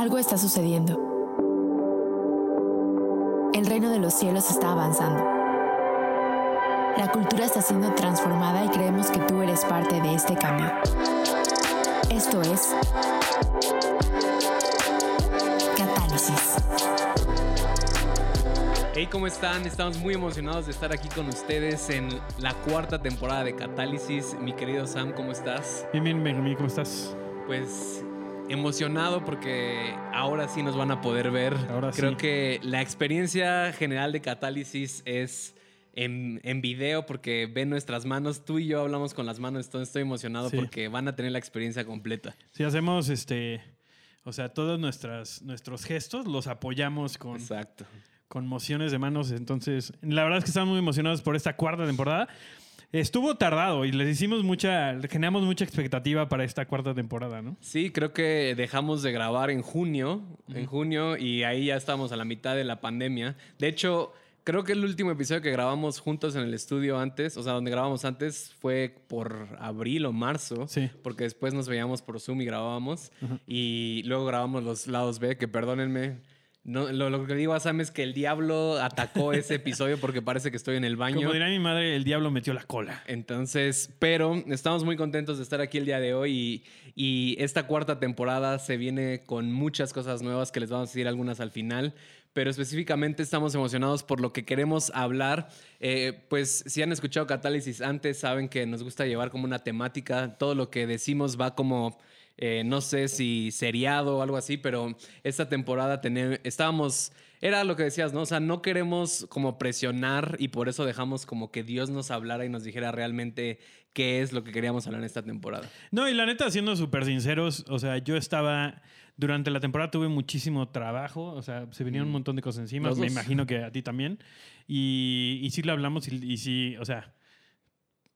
Algo está sucediendo. El reino de los cielos está avanzando. La cultura está siendo transformada y creemos que tú eres parte de este cambio. Esto es Catálisis. Hey, ¿cómo están? Estamos muy emocionados de estar aquí con ustedes en la cuarta temporada de Catálisis. Mi querido Sam, ¿cómo estás? Bien, bien, Benjamín, ¿cómo estás? Pues emocionado porque ahora sí nos van a poder ver. Ahora Creo sí. que la experiencia general de Catálisis es en, en video porque ven nuestras manos. Tú y yo hablamos con las manos, entonces estoy emocionado Sí. porque van a tener la experiencia completa. Si hacemos este, o sea, todos nuestras, nuestros gestos los apoyamos con, Exacto. con mociones de manos. Entonces, la verdad es que estamos muy emocionados por esta cuarta temporada. Estuvo tardado y les hicimos mucha, generamos mucha expectativa para esta cuarta temporada, ¿no? Sí, creo que dejamos de grabar en junio, en junio, y ahí ya estamos a la mitad de la pandemia. De hecho, creo que el último episodio que grabamos juntos en el estudio antes, o sea, donde grabamos antes, fue por abril o marzo, Sí. porque después nos veíamos por Zoom y grabábamos, y luego grabamos los lados B, que perdónenme. No, lo, lo que digo a Sam es que el diablo atacó ese episodio porque parece que estoy en el baño. Como dirá mi madre, el diablo metió la cola. Entonces, pero estamos muy contentos de estar aquí el día de hoy y, y esta cuarta temporada se viene con muchas cosas nuevas que les vamos a decir algunas al final, pero específicamente estamos emocionados por lo que queremos hablar. Eh, pues si han escuchado Catálisis antes, saben que nos gusta llevar como una temática, todo lo que decimos va como... eh, no sé si seriado o algo así, pero esta temporada estábamos, era lo que decías, ¿no? O sea, no queremos como presionar y por eso dejamos como que Dios nos hablara y nos dijera realmente qué es lo que queríamos hablar en esta temporada. No, y la neta, siendo súper sinceros, o sea, yo estaba. Durante la temporada tuve muchísimo trabajo, o sea, se venían un montón de cosas encima, me imagino que a ti también. Y, y sí lo hablamos y, y sí, o sea,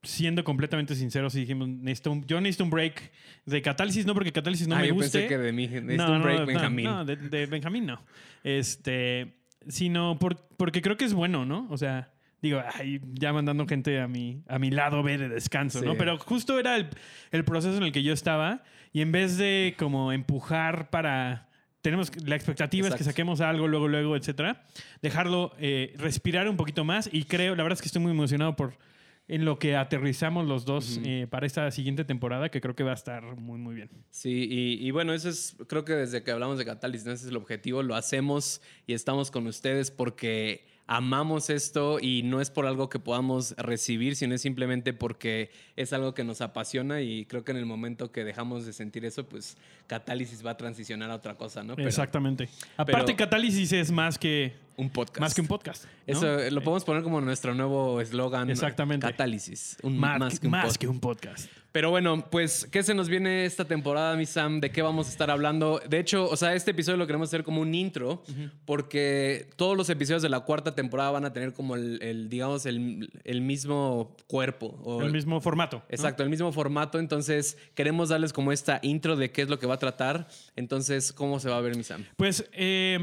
siendo completamente sinceros, sí dijimos, necesito un- yo necesito un break de catálisis, no porque catálisis no ah, me yo guste. pensé que de mí, necesito No, un break, no, Benjamín. No, de, de Benjamín no. Este, sino por- porque creo que es bueno, ¿no? O sea, digo, ay, ya mandando gente a mi, a mi lado B de descanso, Sí. ¿no? Pero justo era el, el proceso en el que yo estaba y en vez de como empujar para... Tenemos la expectativa es que Exacto. saquemos algo luego, luego, etcétera. Dejarlo eh, respirar un poquito más y creo, la verdad es que estoy muy emocionado por en lo que aterrizamos los dos eh, para esta siguiente temporada, que creo que va a estar muy, muy bien. Sí, y, y bueno, eso es, creo que desde que hablamos de Catálisis, ¿no? ese es el objetivo, lo hacemos y estamos con ustedes porque amamos esto y no es por algo que podamos recibir, sino es simplemente porque es algo que nos apasiona y creo que en el momento que dejamos de sentir eso, pues Catálisis va a transicionar a otra cosa, ¿no? Pero Exactamente. Aparte, Catálisis es más que, Un podcast. más que un podcast. ¿no? Eso eh, lo podemos poner como nuestro nuevo eslogan. Exactamente. Catálisis. Un, Más, más, que un más podcast. que un podcast. Pero bueno, pues, ¿qué se nos viene esta temporada, mi Sam? ¿De qué vamos a estar hablando? De hecho, o sea, este episodio lo queremos hacer como un intro, porque todos los episodios de la cuarta temporada van a tener como el, el, digamos, el, el mismo cuerpo. o- El mismo formato. ¿no? Exacto, el mismo formato. Entonces, queremos darles como esta intro de qué es lo que va a tratar. Entonces, ¿cómo se va a ver, mi Sam? Pues, eh,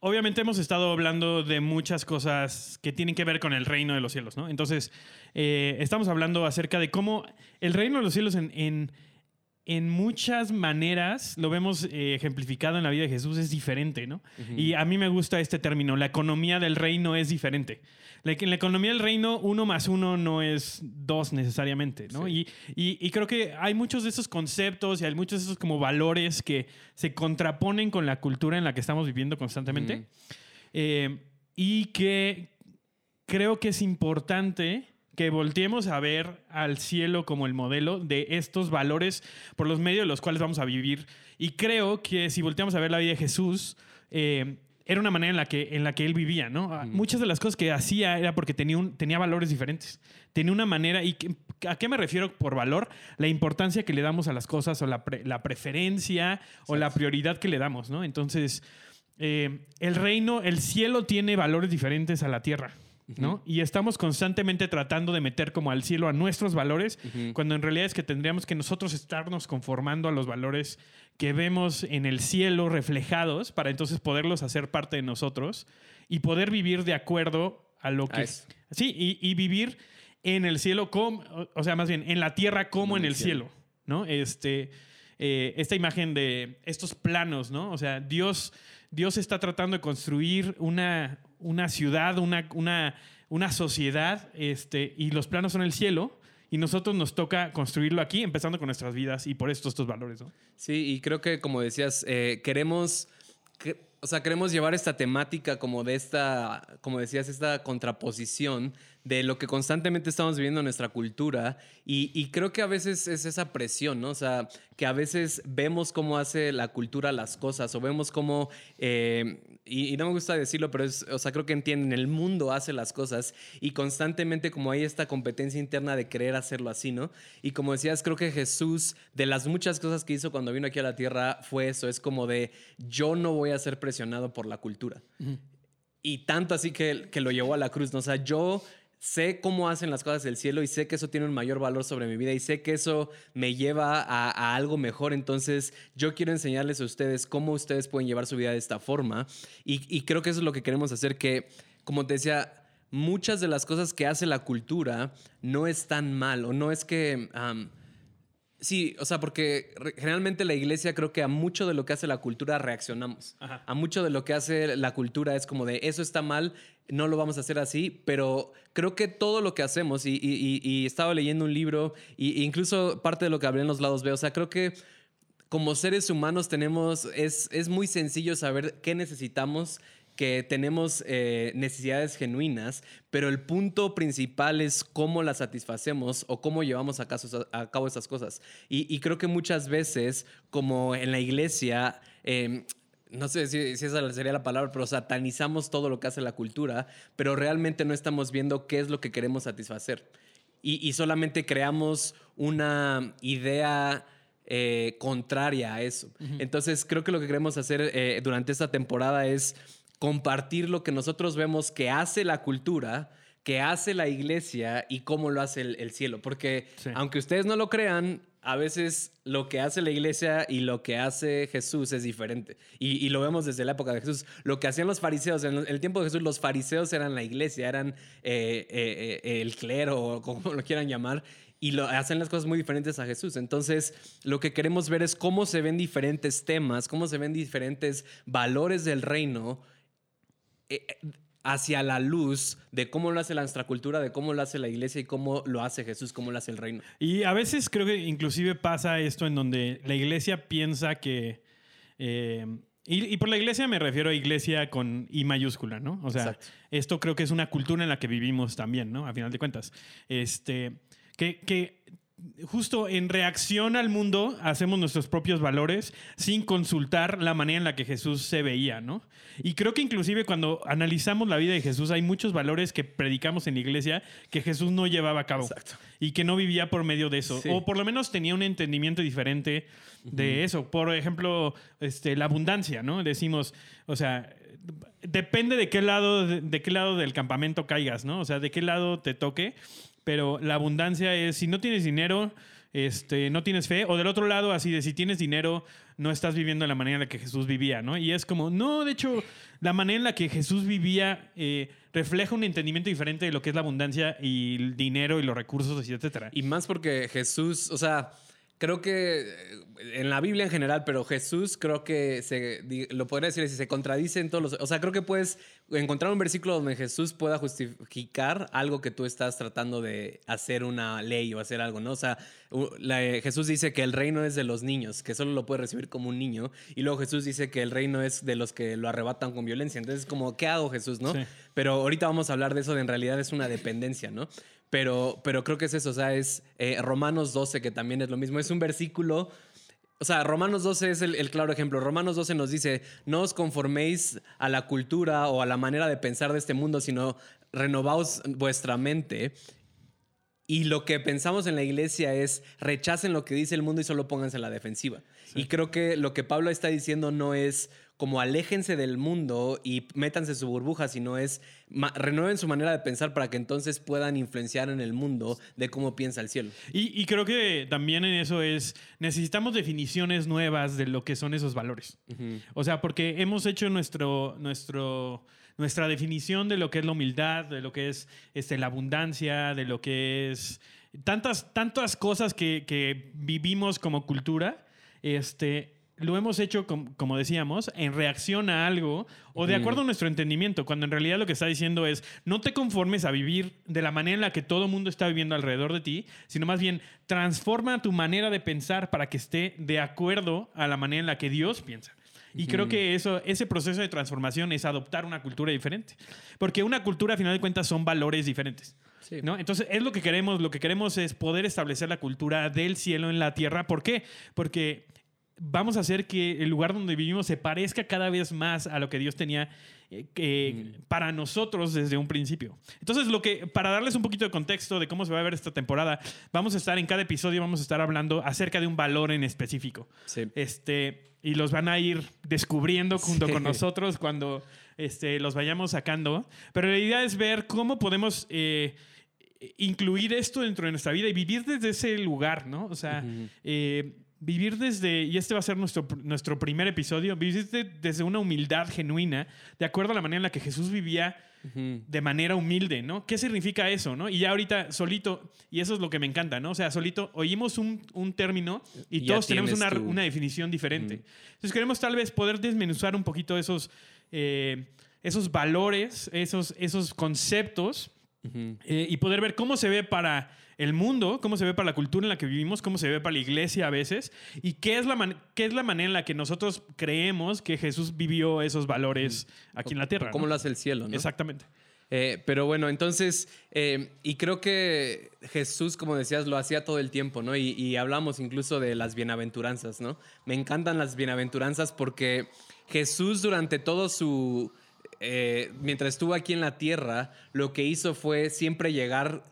obviamente hemos estado hablando de muchas cosas que tienen que ver con el reino de los cielos, ¿no? Entonces, eh, estamos hablando acerca de cómo el reino de los cielos en, en, en muchas maneras, lo vemos eh, ejemplificado en la vida de Jesús, es diferente, ¿no? Y a mí me gusta este término, la economía del reino es diferente. La, en la economía del reino, uno más uno no es dos necesariamente, ¿no? Y, y- y creo que hay muchos de esos conceptos y hay muchos de esos como valores que se contraponen con la cultura en la que estamos viviendo constantemente. Eh, y que creo que es importante que volteemos a ver al cielo como el modelo de estos valores por los medios de los cuales vamos a vivir. Y creo que si volteamos a ver la vida de Jesús, eh, era una manera en la que, en la que él vivía, ¿no? Ah, Muchas de las cosas que hacía era porque tenía, un, tenía valores diferentes. Tenía una manera, y que- ¿a qué me refiero por valor? La importancia que le damos a las cosas o la, pre- la preferencia o la prioridad que le damos, ¿no? Entonces, eh, el reino, el cielo tiene valores diferentes a la tierra. ¿No? Y estamos constantemente tratando de meter como al cielo a nuestros valores, cuando en realidad es que tendríamos que nosotros estarnos conformando a los valores que vemos en el cielo reflejados para entonces poderlos hacer parte de nosotros y poder vivir de acuerdo a lo que... eso. Sí, y, y vivir en el cielo como, o- o sea, más bien en la tierra como en el cielo, ¿no? Este, eh, esta imagen de estos planos, ¿no? O sea, Dios, Dios está tratando de construir una, una ciudad, una, una, sociedad, este, y los planos son el cielo. Y nosotros nos toca construirlo aquí, empezando con nuestras vidas y por esto estos valores. Sí, y creo que como decías, eh, queremos, que- o sea, queremos llevar esta temática como de esta, como decías, esta contraposición de lo que constantemente estamos viviendo en nuestra cultura y, y creo que a veces es esa presión, ¿no? O sea, que a veces vemos cómo hace la cultura las cosas o vemos cómo, eh, y, y no me gusta decirlo, pero es, o sea, creo que entienden, el mundo hace las cosas y constantemente como hay esta competencia interna de querer hacerlo así, ¿no? Y como decías, creo que Jesús, de las muchas cosas que hizo cuando vino aquí a la tierra, fue eso, es como de, yo no voy a ser presionado por la cultura. Y tanto así que, que lo llevó a la cruz, ¿no? O sea, yo sé cómo hacen las cosas del cielo y sé que eso tiene un mayor valor sobre mi vida y sé que eso me lleva a, algo mejor. Entonces, yo quiero enseñarles a ustedes cómo ustedes pueden llevar su vida de esta forma. Y, creo que eso es lo que queremos hacer, que, como te decía, muchas de las cosas que hace la cultura no es tan mal o no es que... Sí, o sea, porque generalmente la iglesia creo que a mucho de lo que hace la cultura reaccionamos. Ajá. A mucho de lo que hace la cultura es como de eso está mal, no lo vamos a hacer así, pero creo que todo lo que hacemos, y, y- y- y estaba leyendo un libro, y, e incluso parte de lo que hablé en los lados B, o sea, creo que como seres humanos tenemos, es, es muy sencillo saber qué necesitamos, que tenemos eh, necesidades genuinas, pero el punto principal es cómo las satisfacemos o cómo llevamos a, a cabo esas cosas. Y, y creo que muchas veces, como en la iglesia, eh, no sé si, si esa sería la palabra, pero satanizamos todo lo que hace la cultura, pero realmente no estamos viendo qué es lo que queremos satisfacer. Y, y solamente creamos una idea eh, contraria a eso. Entonces, creo que lo que queremos hacer eh, durante esta temporada es compartir lo que nosotros vemos que hace la cultura, que hace la iglesia y cómo lo hace el, el cielo. Porque Sí. aunque ustedes no lo crean, a veces lo que hace la iglesia y lo que hace Jesús es diferente. Y, y lo vemos desde la época de Jesús. Lo que hacían los fariseos, en el tiempo de Jesús, los fariseos eran la iglesia, eran eh, eh, eh, el clero, o como lo quieran llamar. Y lo, hacen las cosas muy diferentes a Jesús. Entonces, lo que queremos ver es cómo se ven diferentes temas, cómo se ven diferentes valores del reino eh, hacia la luz de cómo lo hace la nuestra cultura, de cómo lo hace la iglesia y cómo lo hace Jesús, cómo lo hace el reino. Y a veces creo que inclusive pasa esto en donde la iglesia piensa que... eh, y, y por la iglesia me refiero a iglesia con I mayúscula, ¿no? O sea, Exacto. esto creo que es una cultura en la que vivimos también, ¿no? A final de cuentas. Este, que, que justo en reacción al mundo hacemos nuestros propios valores sin consultar la manera en la que Jesús se veía, ¿no? Y creo que inclusive cuando analizamos la vida de Jesús hay muchos valores que predicamos en la iglesia que Jesús no llevaba a cabo Exacto. y que no vivía por medio de eso Sí. o por lo menos tenía un entendimiento diferente de eso. Por ejemplo, este, la abundancia, ¿no? Decimos, o sea, depende de qué lado de, de qué lado del campamento caigas, ¿no? O sea, de qué lado te toque, pero la abundancia es si no tienes dinero, este, no tienes fe, o del otro lado, así de si tienes dinero, no estás viviendo de la manera en la que Jesús vivía, ¿no? Y es como, no, de hecho, la manera en la que Jesús vivía eh, refleja un entendimiento diferente de lo que es la abundancia y el dinero y los recursos, etcétera. Y más porque Jesús, o sea, creo que eh, en la Biblia en general, pero Jesús creo que se, lo podría decir así, se contradice en todos los... O sea, creo que puedes encontrar un versículo donde Jesús pueda justificar algo que tú estás tratando de hacer una ley o hacer algo, ¿no? O sea, la- eh, Jesús dice que el reino es de los niños, que solo lo puede recibir como un niño, y luego Jesús dice que el reino es de los que lo arrebatan con violencia. Entonces, como, ¿qué hago Jesús, no? Sí. Pero ahorita vamos a hablar de eso, de en realidad es una dependencia, ¿no? Pero, pero creo que es eso, o sea, es eh, Romanos 12, que también es lo mismo, es un versículo, o sea, Romanos 12 es el, el claro ejemplo. Romanos 12 nos dice, no os conforméis a la cultura o a la manera de pensar de este mundo, sino renovaos vuestra mente. Y lo que pensamos en la iglesia es rechacen lo que dice el mundo y solo pónganse en la defensiva. Y creo que lo que Pablo está diciendo no es como aléjense del mundo y métanse su burbuja, sino es renueven su manera de pensar para que entonces puedan influenciar en el mundo de cómo piensa el cielo. Y, y creo que también en eso es, necesitamos definiciones nuevas de lo que son esos valores. O sea, porque hemos hecho nuestro, nuestro, nuestra definición de lo que es la humildad, de lo que es este, la abundancia, de lo que es tantas, tantas cosas que, que vivimos como cultura. este, lo hemos hecho, com- como decíamos, en reacción a algo o de acuerdo a nuestro entendimiento, cuando en realidad lo que está diciendo es, no te conformes a vivir de la manera en la que todo el mundo está viviendo alrededor de ti, sino más bien transforma tu manera de pensar para que esté de acuerdo a la manera en la que Dios piensa. Y creo que eso, ese proceso de transformación es adoptar una cultura diferente. Porque una cultura, a final de cuentas, son valores diferentes. Sí. ¿no? Entonces, es lo que queremos. Lo que queremos es poder establecer la cultura del cielo en la tierra. ¿Por qué? Porque vamos a hacer que el lugar donde vivimos se parezca cada vez más a lo que Dios tenía eh, que- para nosotros desde un principio. Entonces, lo que, para darles un poquito de contexto de cómo se va a ver esta temporada, vamos a estar en cada episodio, vamos a estar hablando acerca de un valor en específico. Sí. Este, y los van a ir descubriendo junto Sí. con nosotros cuando este, los vayamos sacando. Pero la idea es ver cómo podemos eh, incluir esto dentro de nuestra vida y vivir desde ese lugar, ¿no? O sea, vivir desde, y este va a ser nuestro, nuestro primer episodio, vivir de- desde una humildad genuina, de acuerdo a la manera en la que Jesús vivía de manera humilde, ¿no? ¿Qué significa eso, no? Y ya ahorita solito, y eso es lo que me encanta, ¿no? O sea, solito oímos un, un término y Y todos tenemos una, tu- una definición diferente. Entonces queremos tal vez poder desmenuzar un poquito esos, eh, esos valores, esos, esos conceptos eh, y poder ver cómo se ve para el mundo, cómo se ve para la cultura en la que vivimos, cómo se ve para la iglesia a veces, y qué es la, man- qué es la manera en la que nosotros creemos que Jesús vivió esos valores aquí en la tierra. ¿Cómo ¿no? lo hace el cielo? ¿no? Exactamente. Eh, pero bueno, entonces, eh, y creo que Jesús, como decías, lo hacía todo el tiempo, ¿no? Y, y hablamos incluso de las bienaventuranzas, ¿no? Me encantan las bienaventuranzas porque Jesús durante todo su... eh, mientras estuvo aquí en la tierra, lo que hizo fue siempre llegar...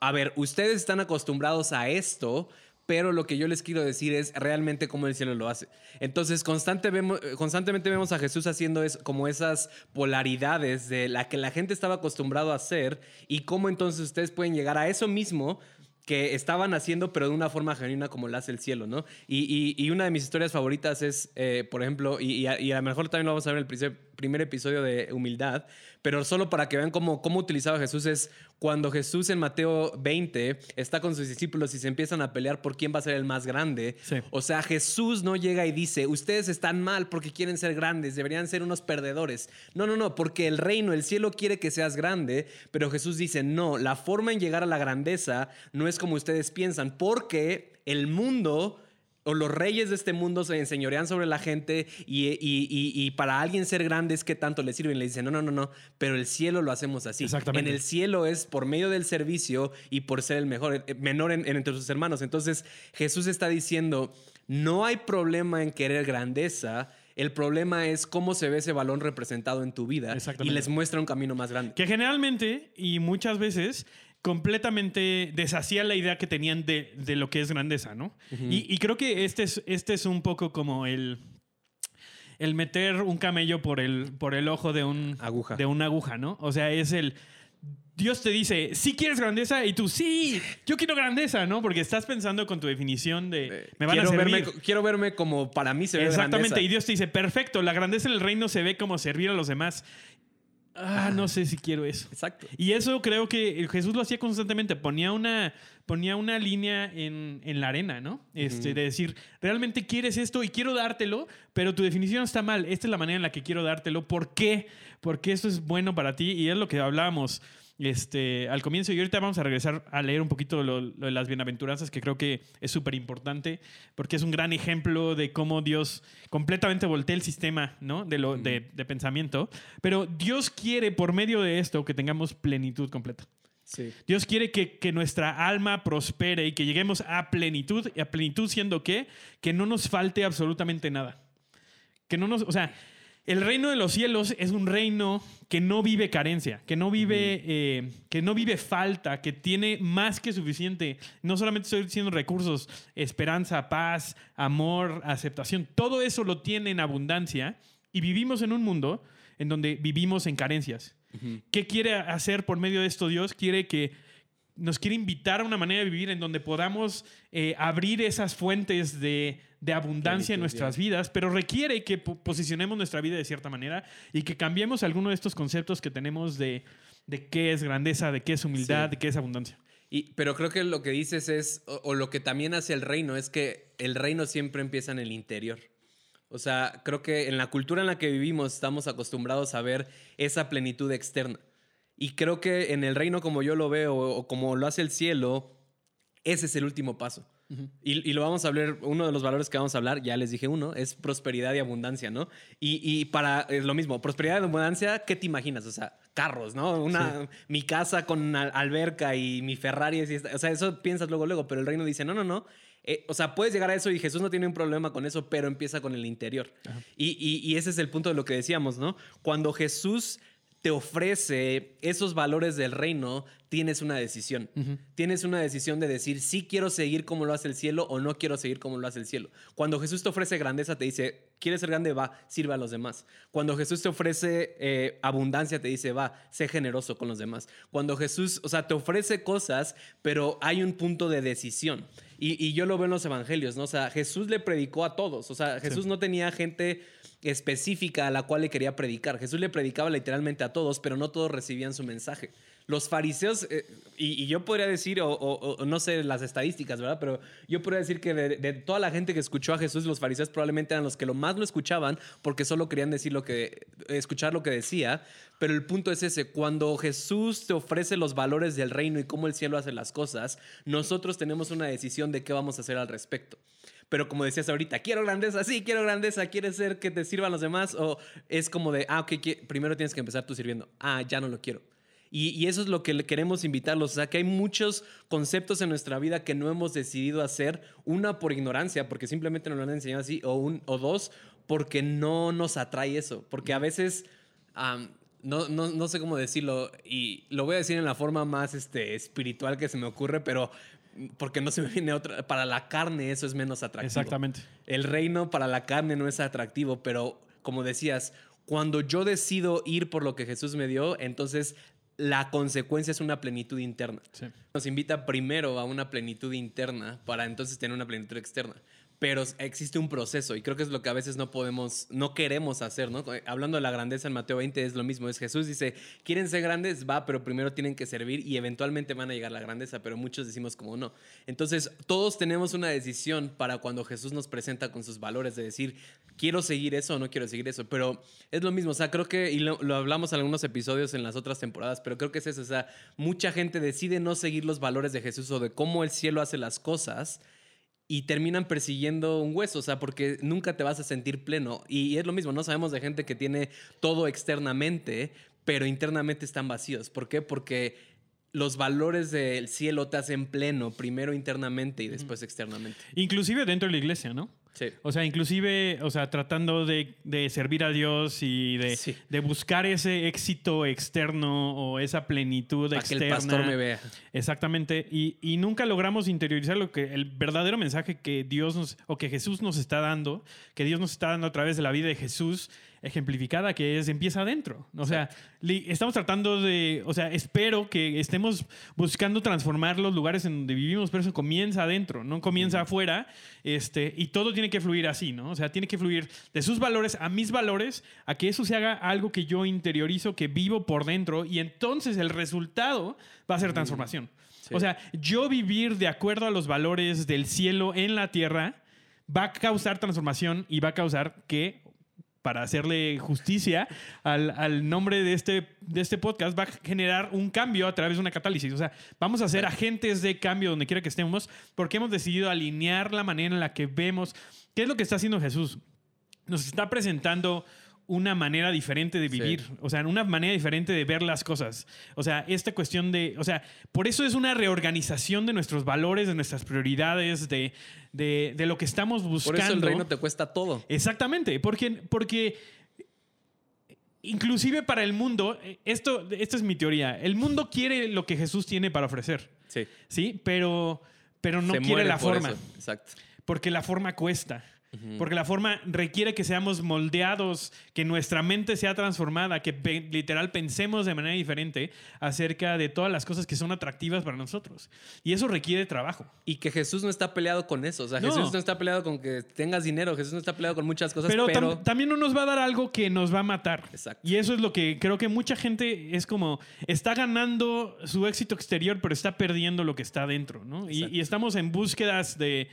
A ver, ustedes están acostumbrados a esto, pero lo que yo les quiero decir es realmente cómo el cielo lo hace. Entonces, vemos- constantemente vemos a Jesús haciendo es, como esas polaridades de la que la gente estaba acostumbrado a hacer y cómo entonces ustedes pueden llegar a eso mismo que estaban haciendo, pero de una forma genuina como lo hace el cielo, ¿no? Y, una de mis historias favoritas es, eh, por ejemplo, y, a, y a lo mejor también lo vamos a ver en el primer- primer episodio de Humildad, pero solo para que vean cómo, cómo utilizaba Jesús es cuando Jesús en Mateo 20 está con sus discípulos y se empiezan a pelear por quién va a ser el más grande. Sí. O sea, Jesús no llega y dice, ustedes están mal porque quieren ser grandes, deberían ser unos perdedores. No, no, no, porque el reino, el cielo quiere que seas grande, pero Jesús dice, no, la forma en llegar a la grandeza no es como ustedes piensan, porque el mundo o los reyes de este mundo se enseñorean sobre la gente y, y- y- y para alguien ser grande es que tanto le sirven. Le dicen, no, no, no, no, pero el cielo lo hacemos así. Exactamente. En el cielo es por medio del servicio y por ser el mejor, eh, menor en- en- entre sus hermanos. Entonces Jesús está diciendo, no hay problema en querer grandeza. El problema es cómo se ve ese balón representado en tu vida y les muestra un camino más grande. Que generalmente y muchas veces completamente deshacía la idea que tenían de, de lo que es grandeza, ¿no? y, y creo que este es, este es un poco como el, el meter un camello por el, por el ojo de, un, Aguja. de una aguja, ¿no? O sea, es el... Dios te dice, sí quieres grandeza y tú, sí, yo quiero grandeza, ¿no? Porque estás pensando con tu definición de, me van a quiero, servir. verme, quiero verme como para mí se ve Exactamente, grandeza. y Dios te dice, perfecto, la grandeza en el reino se ve como servir a los demás. Ah, no sé si quiero eso. Exacto. Y eso creo que Jesús lo hacía constantemente, ponía una, ponía una línea en, en la arena, ¿no? Este, De decir, realmente quieres esto y quiero dártelo, pero tu definición está mal, esta es la manera en la que quiero dártelo, ¿por qué? Porque esto es bueno para ti y es lo que hablábamos este, al comienzo y ahorita vamos a regresar a leer un poquito lo, lo de las bienaventuranzas, que creo que es súper importante, porque es un gran ejemplo de cómo Dios completamente voltea el sistema ¿no? de, lo, de, de pensamiento, pero Dios quiere por medio de esto que tengamos plenitud completa. Sí. Dios quiere que, que nuestra alma prospere y que lleguemos a plenitud, y a plenitud siendo que, que no nos falte absolutamente nada. Que no nos, o sea, el reino de los cielos es un reino que no vive carencia, que no vive, eh, que no vive falta, que tiene más que suficiente. No solamente estoy diciendo recursos, esperanza, paz, amor, aceptación. Todo eso lo tiene en abundancia y vivimos en un mundo en donde vivimos en carencias. ¿Qué quiere hacer por medio de esto Dios? Quiere que nos quiere invitar a una manera de vivir en donde podamos eh, abrir esas fuentes de, de abundancia en nuestras vidas, pero requiere que po- posicionemos nuestra vida de cierta manera y que cambiemos alguno de estos conceptos que tenemos de, de qué es grandeza, de qué es humildad, Sí. de qué es abundancia. Y, pero creo que lo que dices es, o, o lo que también hace el reino, es que el reino siempre empieza en el interior. O sea, creo que en la cultura en la que vivimos estamos acostumbrados a ver esa plenitud externa. Y creo que en el reino como yo lo veo o como lo hace el cielo, ese es el último paso. Y, y lo vamos a hablar, uno de los valores que vamos a hablar, ya les dije uno, es prosperidad y abundancia, ¿no? Y, y para, es lo mismo, prosperidad y abundancia, ¿qué te imaginas? O sea, carros, ¿no? Una, Mi casa con al- alberca y mi Ferrari, así está. o sea, eso piensas luego, luego, pero el reino dice, no, no, no. Eh, o sea, puedes llegar a eso y Jesús no tiene un problema con eso, pero empieza con el interior. Y, y- y ese es el punto de lo que decíamos, ¿no? Cuando Jesús te ofrece esos valores del reino, tienes una decisión. Tienes una decisión de decir si quiero seguir como lo hace el cielo o no quiero seguir como lo hace el cielo. Cuando Jesús te ofrece grandeza, te dice, ¿quieres ser grande? Va, sirva a los demás. Cuando Jesús te ofrece eh, abundancia, te dice, va, sé generoso con los demás. Cuando Jesús, o sea, te ofrece cosas, pero hay un punto de decisión. Y, y yo lo veo en los evangelios, ¿no? O sea, Jesús le predicó a todos. O sea, Jesús no tenía gente específica a la cual le quería predicar. Jesús le predicaba literalmente a todos, pero no todos recibían su mensaje. Los fariseos, eh, y, yo podría decir, o, no sé las estadísticas, ¿verdad? Pero yo podría decir que de, toda la gente que escuchó a Jesús, los fariseos probablemente eran los que lo más lo escuchaban porque solo querían decir lo que, escuchar lo que decía. Pero el punto es ese, cuando Jesús te ofrece los valores del reino y cómo el cielo hace las cosas, nosotros tenemos una decisión de qué vamos a hacer al respecto. Pero como decías ahorita, quiero grandeza, sí, quiero grandeza, quieres ser que te sirvan los demás, o es como de, ah, ok, primero tienes que empezar tú sirviendo, ah, ya no lo quiero. Y, y eso es lo que le queremos invitarlos, o sea, que hay muchos conceptos en nuestra vida que no hemos decidido hacer, una por ignorancia, porque simplemente nos lo han enseñado así, o, un, o dos, porque no nos atrae eso, porque a veces... no, no, no sé cómo decirlo, y lo voy a decir en la forma más este, espiritual que se me ocurre, pero porque no se me viene otra. Para la carne eso es menos atractivo. Exactamente. El reino para la carne no es atractivo, pero como decías, cuando yo decido ir por lo que Jesús me dio, entonces la consecuencia es una plenitud interna. Sí. Nos invita primero a una plenitud interna para entonces tener una plenitud externa. Pero existe un proceso y creo que es lo que a veces no podemos, no queremos hacer, ¿no? Hablando de la grandeza en Mateo 20 es lo mismo, es Jesús dice, quieren ser grandes, va, pero primero tienen que servir y eventualmente van a llegar a la grandeza, pero muchos decimos como no. Entonces, todos tenemos una decisión para cuando Jesús nos presenta con sus valores de decir, quiero seguir eso o no quiero seguir eso, pero es lo mismo, o sea, creo que, y lo, lo hablamos en algunos episodios en las otras temporadas, pero creo que es eso, o sea, mucha gente decide no seguir los valores de Jesús o de cómo el cielo hace las cosas y terminan persiguiendo un hueso, o sea, porque nunca te vas a sentir pleno. Y es lo mismo, no sabemos de gente que tiene todo externamente, pero internamente están vacíos. ¿Por qué? Porque los valores del cielo te hacen pleno, primero internamente y después externamente. Inclusive dentro de la iglesia, ¿no? Sí. O sea, inclusive, o sea, tratando de, de servir a Dios y de, Sí. de buscar ese éxito externo o esa plenitud Para que externa. el pastor me vea. Exactamente. Y, y nunca logramos interiorizar lo que el verdadero mensaje que Dios nos, o que Jesús nos está dando, que Dios nos está dando a través de la vida de Jesús, ejemplificada, que es empieza adentro. O sea, estamos tratando de, o sea, espero que estemos buscando transformar los lugares en donde vivimos, pero eso comienza adentro, no comienza afuera. Este, y todo tiene que fluir así, ¿no? O sea, tiene que fluir de sus valores a mis valores, a que eso se haga algo que yo interiorizo, que vivo por dentro, y entonces el resultado va a ser transformación. Sí. O sea, yo vivir de acuerdo a los valores del cielo en la tierra va a causar transformación y va a causar que, para hacerle justicia al, al nombre de este, de este podcast, va a generar un cambio a través de una catálisis. O sea, vamos a ser agentes de cambio donde quiera que estemos porque hemos decidido alinear la manera en la que vemos. ¿Qué es lo que está haciendo Jesús? Nos está presentando una manera diferente de Sí. vivir, o sea, una manera diferente de ver las cosas. O sea, esta cuestión de, o sea, por eso es una reorganización de nuestros valores, de nuestras prioridades, de, de, de lo que estamos buscando. Por eso el reino te cuesta todo. Exactamente, porque, porque inclusive para el mundo, eh, esto, esta es mi teoría, el mundo quiere lo que Jesús tiene para ofrecer, Sí. ¿sí? Pero, pero no Se quiere muere la por forma, eso. Exacto. porque la forma cuesta. Porque la forma requiere que seamos moldeados, que nuestra mente sea transformada, que pe- literal pensemos de manera diferente acerca de todas las cosas que son atractivas para nosotros. Y eso requiere trabajo. Y que Jesús no está peleado con eso. O sea, No. Jesús no está peleado con que tengas dinero. Jesús no está peleado con muchas cosas, Pero, pero... tam- también no nos va a dar algo que nos va a matar. Exacto. Y eso es lo que creo que mucha gente es como, está ganando su éxito exterior, pero está perdiendo lo que está dentro, ¿no? Y, y estamos en búsquedas de,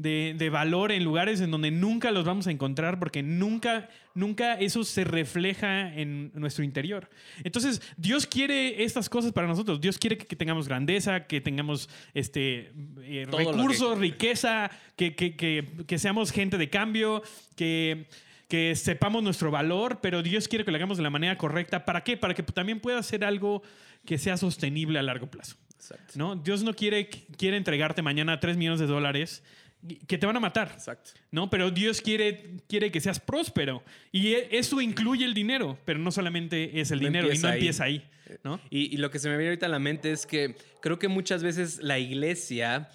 de- de valor en lugares en donde nunca los vamos a encontrar porque nunca, nunca eso se refleja en nuestro interior. Entonces, Dios quiere estas cosas para nosotros. Dios quiere que, que tengamos grandeza, que tengamos este, eh, que- recursos, riqueza, que, que- que- que seamos gente de cambio, que, que sepamos nuestro valor, pero Dios quiere que lo hagamos de la manera correcta. ¿Para qué? Para que también pueda ser algo que sea sostenible a largo plazo. Exacto. ¿no? Dios no quiere, quiere entregarte mañana 3 millones de dólares que te van a matar. Exacto. ¿no? Pero Dios quiere, quiere que seas próspero. Y e- eso incluye el dinero, pero no solamente es el No dinero y no ahí. empieza ahí. ¿no? Y, y lo que se me viene ahorita a la mente es que creo que muchas veces la iglesia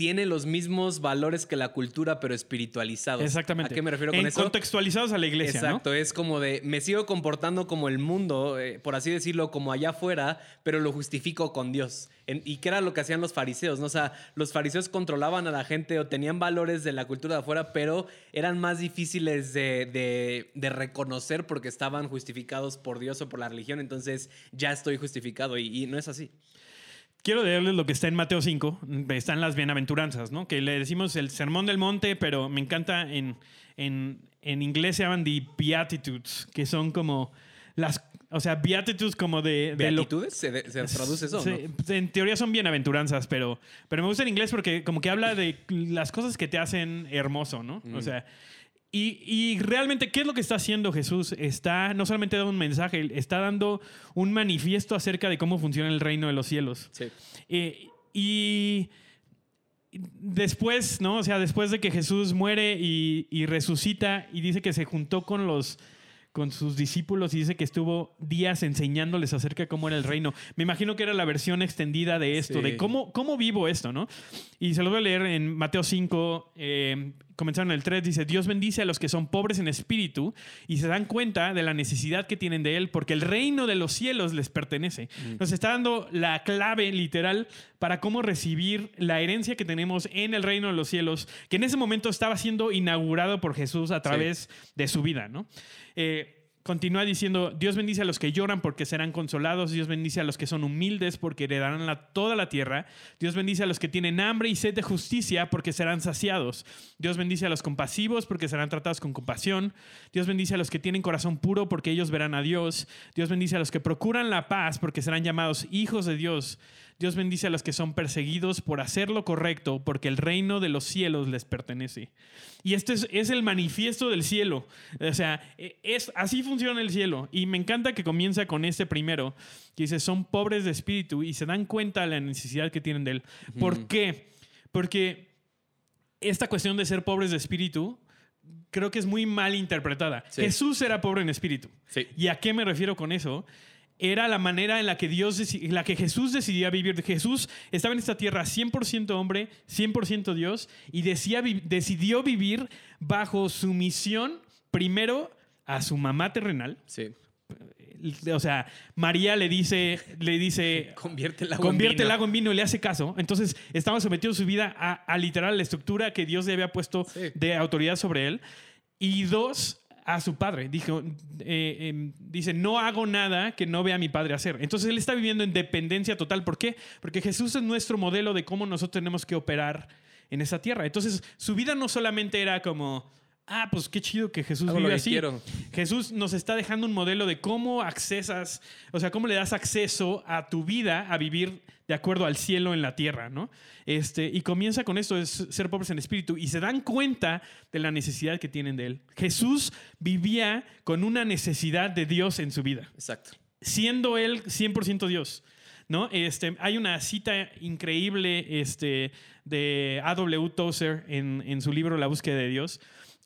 tiene los mismos valores que la cultura, pero espiritualizados. Exactamente. ¿A qué me refiero con En eso? Contextualizados a la iglesia, ¿no? Exacto, es como de, me sigo comportando como el mundo, eh, por así decirlo, como allá afuera, pero lo justifico con Dios. En- y que era lo que hacían los fariseos, ¿no? O sea, los fariseos controlaban a la gente o tenían valores de la cultura de afuera, pero eran más difíciles de, de- de reconocer porque estaban justificados por Dios o por la religión, entonces ya estoy justificado y, y no es así. Quiero leerles lo que está en Mateo 5. Están las bienaventuranzas, ¿no? Que le decimos el sermón del monte, pero me encanta en, en, en inglés se llaman the beatitudes, que son como las, o sea, beatitudes como de... de lo- ¿Beatitudes? ¿Se, se traduce eso? no? En teoría son bienaventuranzas, pero, pero me gusta en inglés porque como que habla de las cosas que te hacen hermoso, ¿no? O sea, y, y realmente, ¿qué es lo que está haciendo Jesús? Está no solamente dando un mensaje, está dando un manifiesto acerca de cómo funciona el reino de los cielos. Sí. Eh, y después, ¿no? O sea, después de que Jesús muere y, y resucita y dice que se juntó con los con sus discípulos y dice que estuvo días enseñándoles acerca de cómo era el reino. Me imagino que era la versión extendida de esto, Sí. de cómo, cómo vivo esto, ¿no? Y se lo voy a leer en Mateo 5, eh, comenzaron en el 3, dice, Dios bendice a los que son pobres en espíritu y se dan cuenta de la necesidad que tienen de Él, porque el reino de los cielos les pertenece. Nos está dando la clave literal para cómo recibir la herencia que tenemos en el reino de los cielos, que en ese momento estaba siendo inaugurado por Jesús a través de su vida, ¿no? Eh, Continúa diciendo, Dios bendice a los que lloran porque serán consolados, Dios bendice a los que son humildes porque heredarán la- toda la tierra, Dios bendice a los que tienen hambre y sed de justicia porque serán saciados, Dios bendice a los compasivos porque serán tratados con compasión, Dios bendice a los que tienen corazón puro porque ellos verán a Dios, Dios bendice a los que procuran la paz porque serán llamados hijos de Dios, Dios bendice a los que son perseguidos por hacer lo correcto porque el reino de los cielos les pertenece. Y este es, es el manifiesto del cielo. O sea, e- es, así funciona el cielo. Y me encanta que comienza con este primero, que dice, son pobres de espíritu y se dan cuenta de la necesidad que tienen de él. ¿Por qué? Porque esta cuestión de ser pobres de espíritu creo que es muy mal interpretada. Sí. Jesús era pobre en espíritu. Sí. ¿Y a qué me refiero con eso? Era la manera en la que Dios, en la que Jesús decidía vivir. Jesús estaba en esta tierra 100% hombre, 100% Dios, y decía decidió vivir bajo sumisión, primero a su mamá terrenal. Sí. O sea, María le dice, le dice, Convierte el agua en convierte vino. el agua en vino y le hace caso. Entonces estaba sometido su vida a, a literal la estructura que Dios le había puesto Sí. de autoridad sobre él. Y dos, a su padre. Dijo, eh, em, dice, no hago nada que no vea a mi padre hacer. Entonces él está viviendo en dependencia total. ¿Por qué? Porque Jesús es nuestro modelo de cómo nosotros tenemos que operar en esa tierra. Entonces su vida no solamente era como... Ah, pues qué chido que Jesús Hago vive que así. quiero. Jesús nos está dejando un modelo de cómo accesas, o sea, cómo le das acceso a tu vida a vivir de acuerdo al cielo en la tierra, ¿no? Este, y comienza con esto, es ser pobres en espíritu, y se dan cuenta de la necesidad que tienen de él. Jesús vivía con una necesidad de Dios en su vida Exacto. siendo él 100% Dios. ¿no? Este, hay una cita increíble este, de A.W. Tozer en, en su libro La búsqueda de Dios,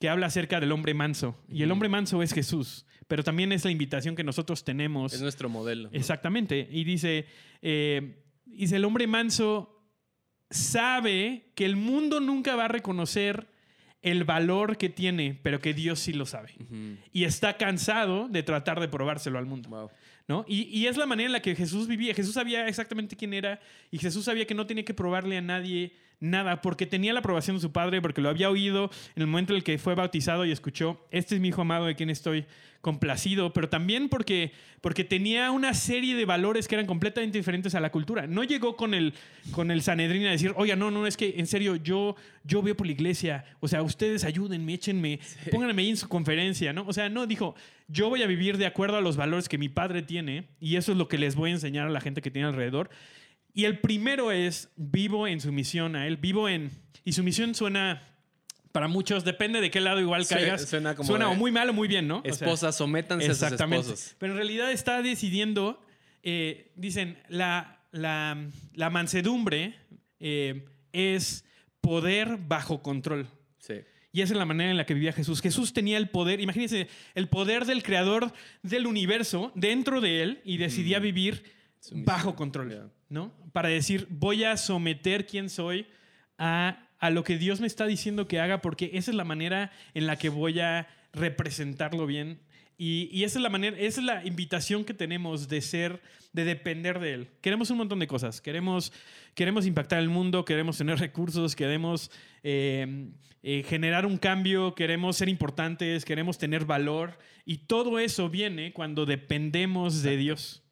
que habla acerca del hombre manso. Y el hombre manso es Jesús, pero también es la invitación que nosotros tenemos. Es nuestro modelo. ¿no? Exactamente. Y dice, eh, dice, el hombre manso sabe que el mundo nunca va a reconocer el valor que tiene, pero que Dios sí lo sabe. Y está cansado de tratar de probárselo al mundo. Wow. Y es la manera en la que Jesús vivía. Jesús sabía exactamente quién era y Jesús sabía que no tenía que probarle a nadie nada porque tenía la aprobación de su padre, porque lo había oído en el momento en el que fue bautizado y escuchó, este es mi hijo amado de quien estoy complacido, pero también porque, porque tenía una serie de valores que eran completamente diferentes a la cultura. No llegó con el, con el Sanedrín a decir, oiga, no, no, es que en serio, yo, yo veo por la iglesia, o sea, ustedes ayúdenme, échenme, pónganme ahí en su conferencia, ¿no? O sea, no, dijo, yo voy a vivir de acuerdo a los valores que mi padre tiene y eso es lo que les voy a enseñar a la gente que tiene alrededor. Y el primero es, vivo en su misión a él, vivo en... Y su misión suena para muchos, depende de qué lado igual Sí, caigas. suena como suena de- o muy mal o muy bien, ¿no? O sea, Esposas, sométanse a sus Exactamente. esposos. Pero en realidad está decidiendo, eh, dicen, la, la, la mansedumbre eh, es poder bajo control. Sí. Y esa es la manera en la que vivía Jesús. Jesús tenía el poder, imagínense, el poder del creador del universo dentro de él y decidía vivir Sumisión. bajo control. ¿no? Para decir, voy a someter quién soy a, a lo que Dios me está diciendo que haga, porque esa es la manera en la que voy a representarlo bien. Y, y esa es la manera, esa es la invitación que tenemos de ser, de depender de Él. Queremos un montón de cosas. Queremos, queremos impactar el mundo, queremos tener recursos, queremos eh, eh, generar un cambio, queremos ser importantes, queremos tener valor. Y todo eso viene cuando dependemos de Dios.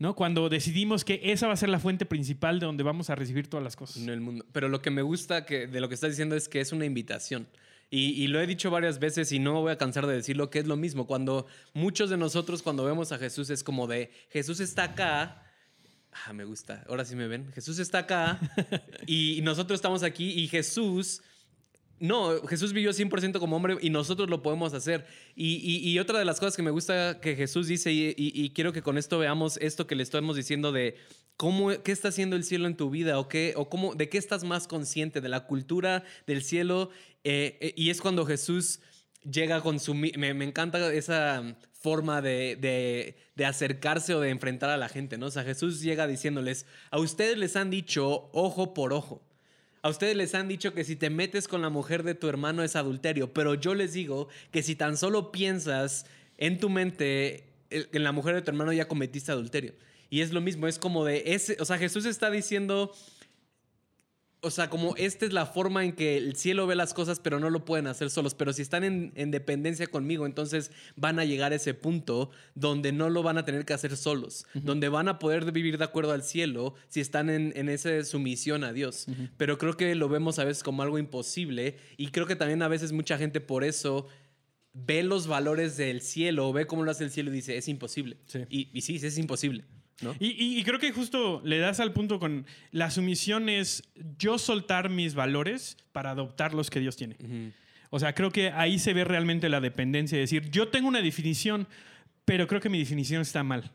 ¿No? Cuando decidimos que esa va a ser la fuente principal de donde vamos a recibir todas las cosas. en el mundo. Pero lo que me gusta que, de lo que estás diciendo es que es una invitación. Y, y lo he dicho varias veces y no me voy a cansar de decirlo, que es lo mismo. Cuando muchos de nosotros, cuando vemos a Jesús, es como de, Jesús está acá. Ah, me gusta. Ahora sí me ven. Jesús está acá y nosotros estamos aquí y Jesús... No, Jesús vivió 100% como hombre y nosotros lo podemos hacer. Y, otra de las cosas que me gusta que Jesús dice, y, quiero que con esto veamos esto que le estamos diciendo de cómo, qué está haciendo el cielo en tu vida o, qué, o cómo, de qué estás más consciente, de la cultura del cielo. Eh, eh, y es cuando Jesús llega con su... Me, me encanta esa forma de, de- de acercarse o de enfrentar a la gente, ¿no? O sea, Jesús llega diciéndoles, a ustedes les han dicho ojo por ojo. A ustedes les han dicho que si te metes con la mujer de tu hermano es adulterio, pero yo les digo que si tan solo piensas en tu mente en la mujer de tu hermano ya cometiste adulterio. Y es lo mismo, es como de ese, o sea, Jesús está diciendo, o sea, como esta es la forma en que el cielo ve las cosas, pero no lo pueden hacer solos. Pero si están en, en dependencia conmigo, entonces van a llegar a ese punto donde no lo van a tener que hacer solos, donde van a poder vivir de acuerdo al cielo si están en, en esa sumisión a Dios. Pero creo que lo vemos a veces como algo imposible y creo que también a veces mucha gente por eso ve los valores del cielo, ve cómo lo hace el cielo y dice, es imposible. Sí. Y, sí, es imposible. ¿No? Y, y- y creo que justo le das al punto con la sumisión es yo soltar mis valores para adoptar los que Dios tiene. O sea, creo que ahí se ve realmente la dependencia. Es decir, yo tengo una definición, pero creo que mi definición está mal.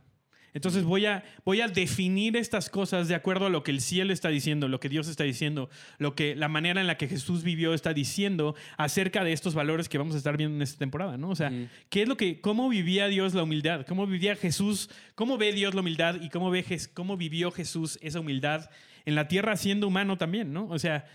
Entonces voy a, voy a definir estas cosas de acuerdo a lo que el cielo está diciendo, lo que Dios está diciendo, lo que la manera en la que Jesús vivió está diciendo acerca de estos valores que vamos a estar viendo en esta temporada, ¿no? O sea, ¿qué es lo que, cómo vivía Dios la humildad? ¿Cómo vivía Jesús? ¿Cómo ve Dios la humildad? Y cómo ve cómo vivió Jesús esa humildad en la tierra siendo humano también, ¿no? O sea,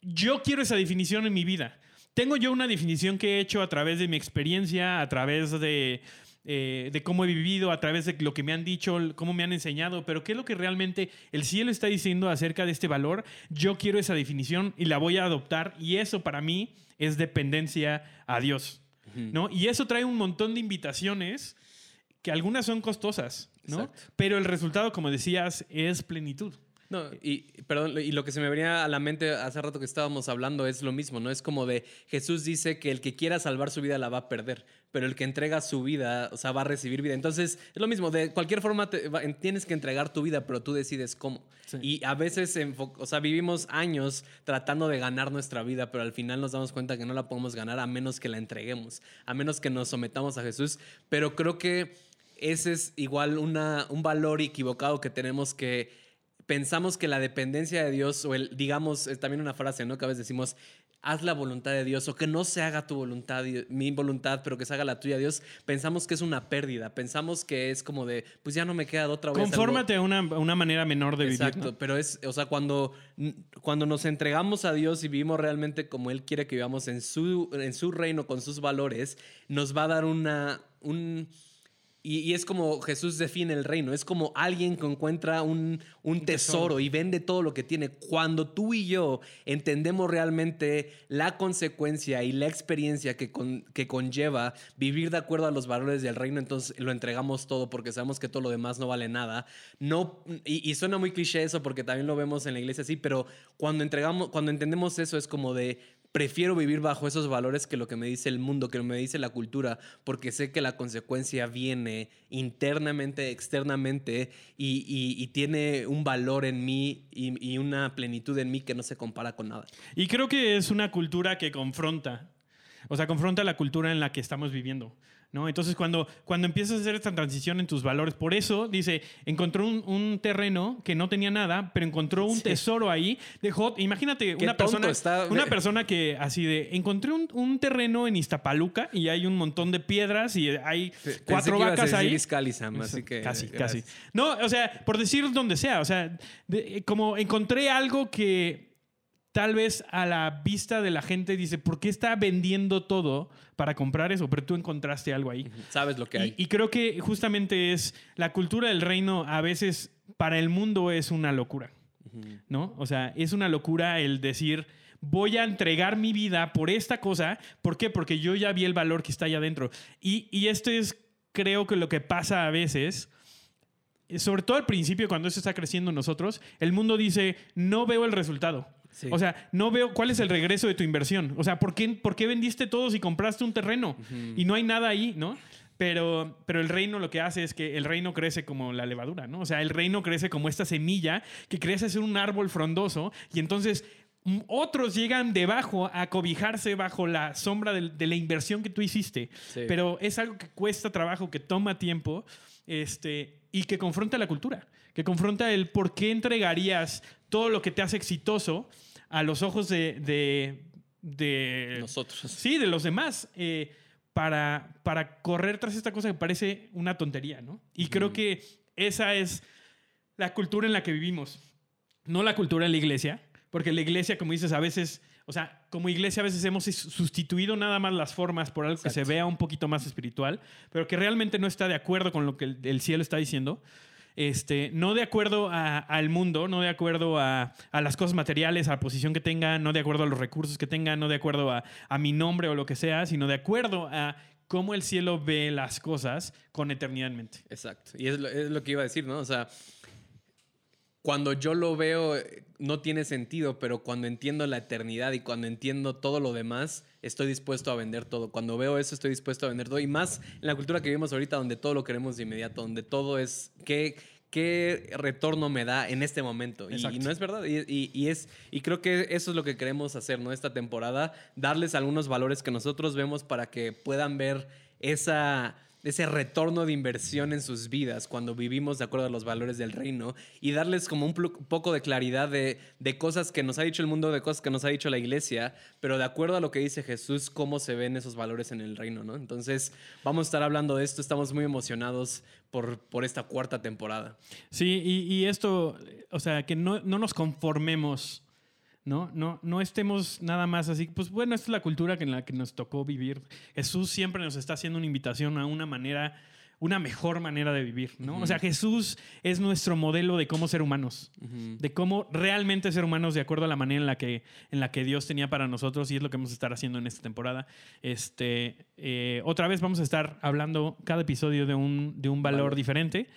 yo quiero esa definición en mi vida. Tengo yo una definición que he hecho a través de mi experiencia, a través de, eh, de cómo he vivido, a través de lo que me han dicho, cómo me han enseñado, pero ¿qué es lo que realmente el cielo está diciendo acerca de este valor? Yo quiero esa definición y la voy a adoptar y eso para mí es dependencia a Dios. ¿no? Y eso trae un montón de invitaciones que algunas son costosas, ¿no? Exacto. Pero el resultado, como decías, es plenitud. No, y perdón, y lo que se me venía a la mente hace rato que estábamos hablando es lo mismo, ¿no? Es como de Jesús dice que el que quiera salvar su vida la va a perder, pero el que entrega su vida, o sea, va a recibir vida. Entonces, es lo mismo, de cualquier forma te- va- tienes que entregar tu vida, pero tú decides cómo. Sí. Y a veces, o sea, vivimos años tratando de ganar nuestra vida, pero al final nos damos cuenta que no la podemos ganar a menos que la entreguemos, a menos que nos sometamos a Jesús. Pero creo que ese es igual una, un valor equivocado que tenemos que pensamos que la dependencia de Dios, o el, digamos, es también una frase, ¿no? Que a veces decimos, haz la voluntad de Dios o que no se haga tu voluntad, mi voluntad, pero que se haga la tuya, Dios, pensamos que es una pérdida, pensamos que es como de, pues ya no me queda de otra. Voy Confórmate a, una, una, manera menor de vivir. Exacto, pero es, o sea, cuando, cuando nos entregamos a Dios y vivimos realmente como Él quiere que vivamos en su, en su reino, con sus valores, nos va a dar una, un y, es como Jesús define el reino. Es como alguien que encuentra un, tesoro, y vende todo lo que tiene. Cuando tú y yo entendemos realmente la consecuencia y la experiencia que, que conlleva vivir de acuerdo a los valores del reino, entonces lo entregamos todo porque sabemos que todo lo demás no vale nada. No, y, y suena muy cliché eso porque también lo vemos en la iglesia así, pero cuando, entregamos, cuando entendemos eso es como de prefiero vivir bajo esos valores que lo que me dice el mundo, que me dice la cultura, porque sé que la consecuencia viene internamente, externamente y, tiene un valor en mí y, y, una plenitud en mí que no se compara con nada. Y creo que es una cultura que confronta, o sea, confronta la cultura en la que estamos viviendo. ¿No? Entonces, cuando, cuando empiezas a hacer esta transición en tus valores, por eso dice, encontró un, terreno que no tenía nada, pero encontró un tesoro ahí. Dejó, imagínate, una persona, una persona que así de, encontré un, terreno en Iztapaluca y hay un montón de piedras y hay cuatro vacas ahí. así que, casi, casi. No, o sea, por decir donde sea, o sea, como encontré algo que tal vez a la vista de la gente dice, ¿por qué está vendiendo todo para comprar eso? Pero tú encontraste algo ahí. Sabes lo que hay. Y, creo que justamente es la cultura del reino a veces para el mundo es una locura, ¿no? O sea, es una locura el decir, voy a entregar mi vida por esta cosa. ¿Por qué? Porque yo ya vi el valor que está allá adentro. Y, y esto es, creo que lo que pasa a veces sobre todo al principio, cuando eso está creciendo en nosotros, el mundo dice, no veo el resultado. O sea, no veo cuál es el regreso de tu inversión. O sea, ¿por qué, por qué vendiste todo si compraste un terreno y no hay nada ahí, ¿no? Pero, pero el reino lo que hace es que el reino crece como la levadura, ¿no? O sea, el reino crece como esta semilla que crece ser un árbol frondoso y entonces otros llegan debajo a cobijarse bajo la sombra de, la inversión que tú hiciste. Pero es algo que cuesta trabajo, que toma tiempo este, y que confronta la cultura, que confronta el por qué entregarías todo lo que te hace exitoso a los ojos de... de, Nosotros. Sí, de los demás. Eh, para, para correr tras esta cosa que parece una tontería, ¿no? Y creo que esa es la cultura en la que vivimos. No la cultura de la iglesia, porque la iglesia, como dices, a veces, o sea, como iglesia a veces hemos sustituido nada más las formas por algo que se vea un poquito más espiritual, pero que realmente no está de acuerdo con lo que el cielo está diciendo. Este, no de acuerdo al mundo, no de acuerdo a, las cosas materiales, a la posición que tenga, no de acuerdo a los recursos que tenga, no de acuerdo a, mi nombre o lo que sea, sino de acuerdo a cómo el cielo ve las cosas con eternidad en mente. Exacto. Y es lo, es lo que iba a decir, ¿no? O sea, cuando yo lo veo no tiene sentido, pero cuando entiendo la eternidad y cuando entiendo todo lo demás, estoy dispuesto a vender todo. Cuando veo eso, estoy dispuesto a vender todo. Y más en la cultura que vivimos ahorita, donde todo lo queremos de inmediato, donde todo es qué, qué retorno me da en este momento. Y, no es verdad. Y, es, y creo que eso es lo que queremos hacer, ¿no? Esta temporada, darles algunos valores que nosotros vemos para que puedan ver esa ese retorno de inversión en sus vidas cuando vivimos de acuerdo a los valores del reino y darles como un poco de claridad de, cosas que nos ha dicho el mundo, de cosas que nos ha dicho la iglesia, pero de acuerdo a lo que dice Jesús, cómo se ven esos valores en el reino, ¿no? Entonces, vamos a estar hablando de esto, estamos muy emocionados por, por esta cuarta temporada. Sí, y, esto, o sea, que no, no nos conformemos ¿no? No, no estemos nada más así. Pues bueno, esta es la cultura en la que nos tocó vivir. Jesús siempre nos está haciendo una invitación a una manera, una mejor manera de vivir, ¿no? O sea, Jesús es nuestro modelo de cómo ser humanos, de cómo realmente ser humanos de acuerdo a la manera en la que, en la que Dios tenía para nosotros y es lo que vamos a estar haciendo en esta temporada. Este, eh, otra vez vamos a estar hablando cada episodio de un, de un valor diferente.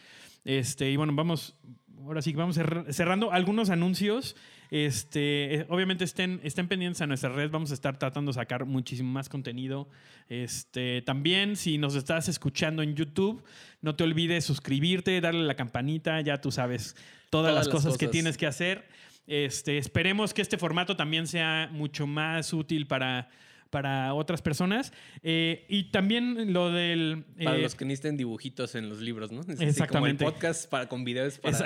Este, y bueno, vamos, ahora sí, vamos cerrando algunos anuncios. Este, eh, obviamente estén, estén pendientes a nuestra red, vamos a estar tratando de sacar muchísimo más contenido. Este, también, si nos estás escuchando en YouTube, no te olvides suscribirte, darle la campanita, ya tú sabes todas, las, cosas, que tienes que hacer. Este, esperemos que este formato también sea mucho más útil para para otras personas. Eh, y también lo del... para eh, los que necesiten dibujitos en los libros, ¿no? exactamente. Como el podcast para, con videos para...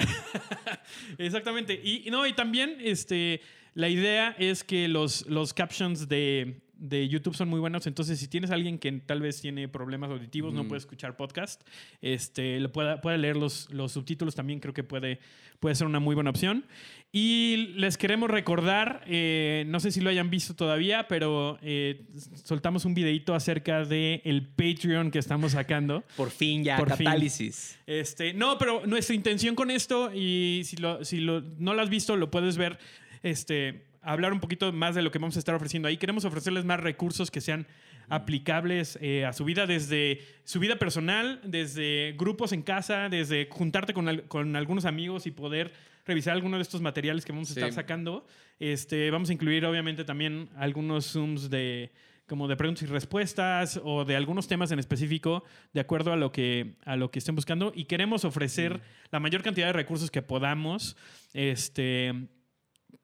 Exactamente. Y, no, y también este, la idea es que los, los captions de, de YouTube son muy buenos. Entonces, si tienes a alguien que tal vez tiene problemas auditivos, no puede escuchar podcast, este, lo pueda, puede leer los, los subtítulos también, creo que puede, puede ser una muy buena opción. Y les queremos recordar, eh, no sé si lo hayan visto todavía, pero eh, soltamos un videito acerca del el Patreon que estamos sacando. Por fin ya, Por fin. catálisis. Este, no, pero nuestra intención con esto, y si, lo, si lo- no lo has visto, lo puedes ver, este, hablar un poquito más de lo que vamos a estar ofreciendo ahí. Queremos ofrecerles más recursos que sean aplicables eh, a su vida, desde su vida personal, desde grupos en casa, desde juntarte con, al- con algunos amigos y poder revisar algunos de estos materiales que vamos a Sí. estar sacando. Este, vamos a incluir, obviamente, también algunos Zooms de como de preguntas y respuestas o de algunos temas en específico de acuerdo a lo que, a lo que estén buscando y queremos ofrecer la mayor cantidad de recursos que podamos este,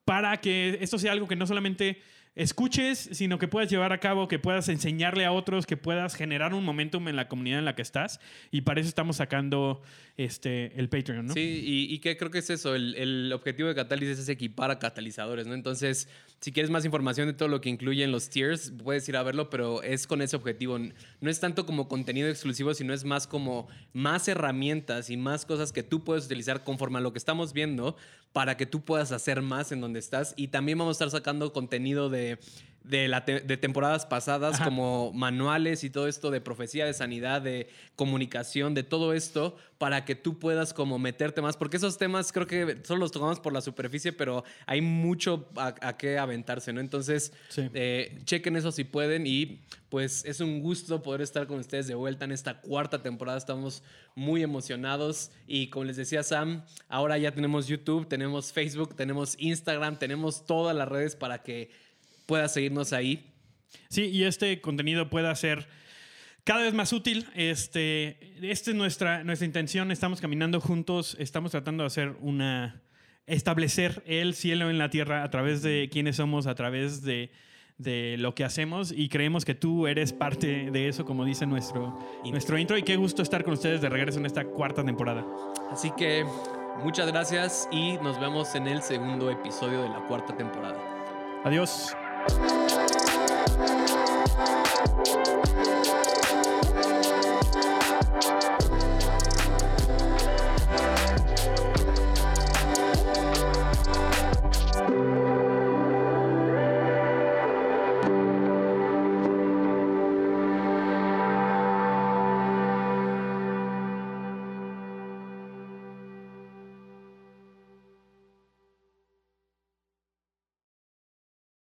para que esto sea algo que no solamente escuches, sino que puedas llevar a cabo, que puedas enseñarle a otros, que puedas generar un momentum en la comunidad en la que estás. Y para eso estamos sacando este, el Patreon, ¿no? Sí, y, y que creo que es eso, el, objetivo de Catálisis es equipar a catalizadores, ¿no? Entonces, si quieres más información de todo lo que incluyen los tiers, puedes ir a verlo, pero es con ese objetivo. No es tanto como contenido exclusivo, sino es más como más herramientas y más cosas que tú puedes utilizar conforme a lo que estamos viendo para que tú puedas hacer más en donde estás. Y también vamos a estar sacando contenido de, de, la te- de temporadas pasadas, Ajá. como manuales y todo esto de profecía, de sanidad, de comunicación, de todo esto, para que tú puedas como meterte más, porque esos temas creo que solo los tocamos por la superficie, pero hay mucho a, a qué aventarse, ¿no? Entonces, Sí. eh, chequen eso si pueden y pues es un gusto poder estar con ustedes de vuelta en esta cuarta temporada, estamos muy emocionados y como les decía Sam, ahora ya tenemos YouTube, tenemos Facebook, tenemos Instagram, tenemos todas las redes para que puedas seguirnos ahí. Sí, y este contenido pueda ser cada vez más útil. Este, esta es nuestra, nuestra intención. Estamos caminando juntos, estamos tratando de hacer una. establecer el cielo en la tierra a través de quiénes somos, a través de, de lo que hacemos. Y creemos que tú eres parte de eso, como dice nuestro, nuestro intro. Y qué gusto estar con ustedes de regreso en esta cuarta temporada. Así que muchas gracias y nos vemos en el segundo episodio de la cuarta temporada. Adiós. Thank you.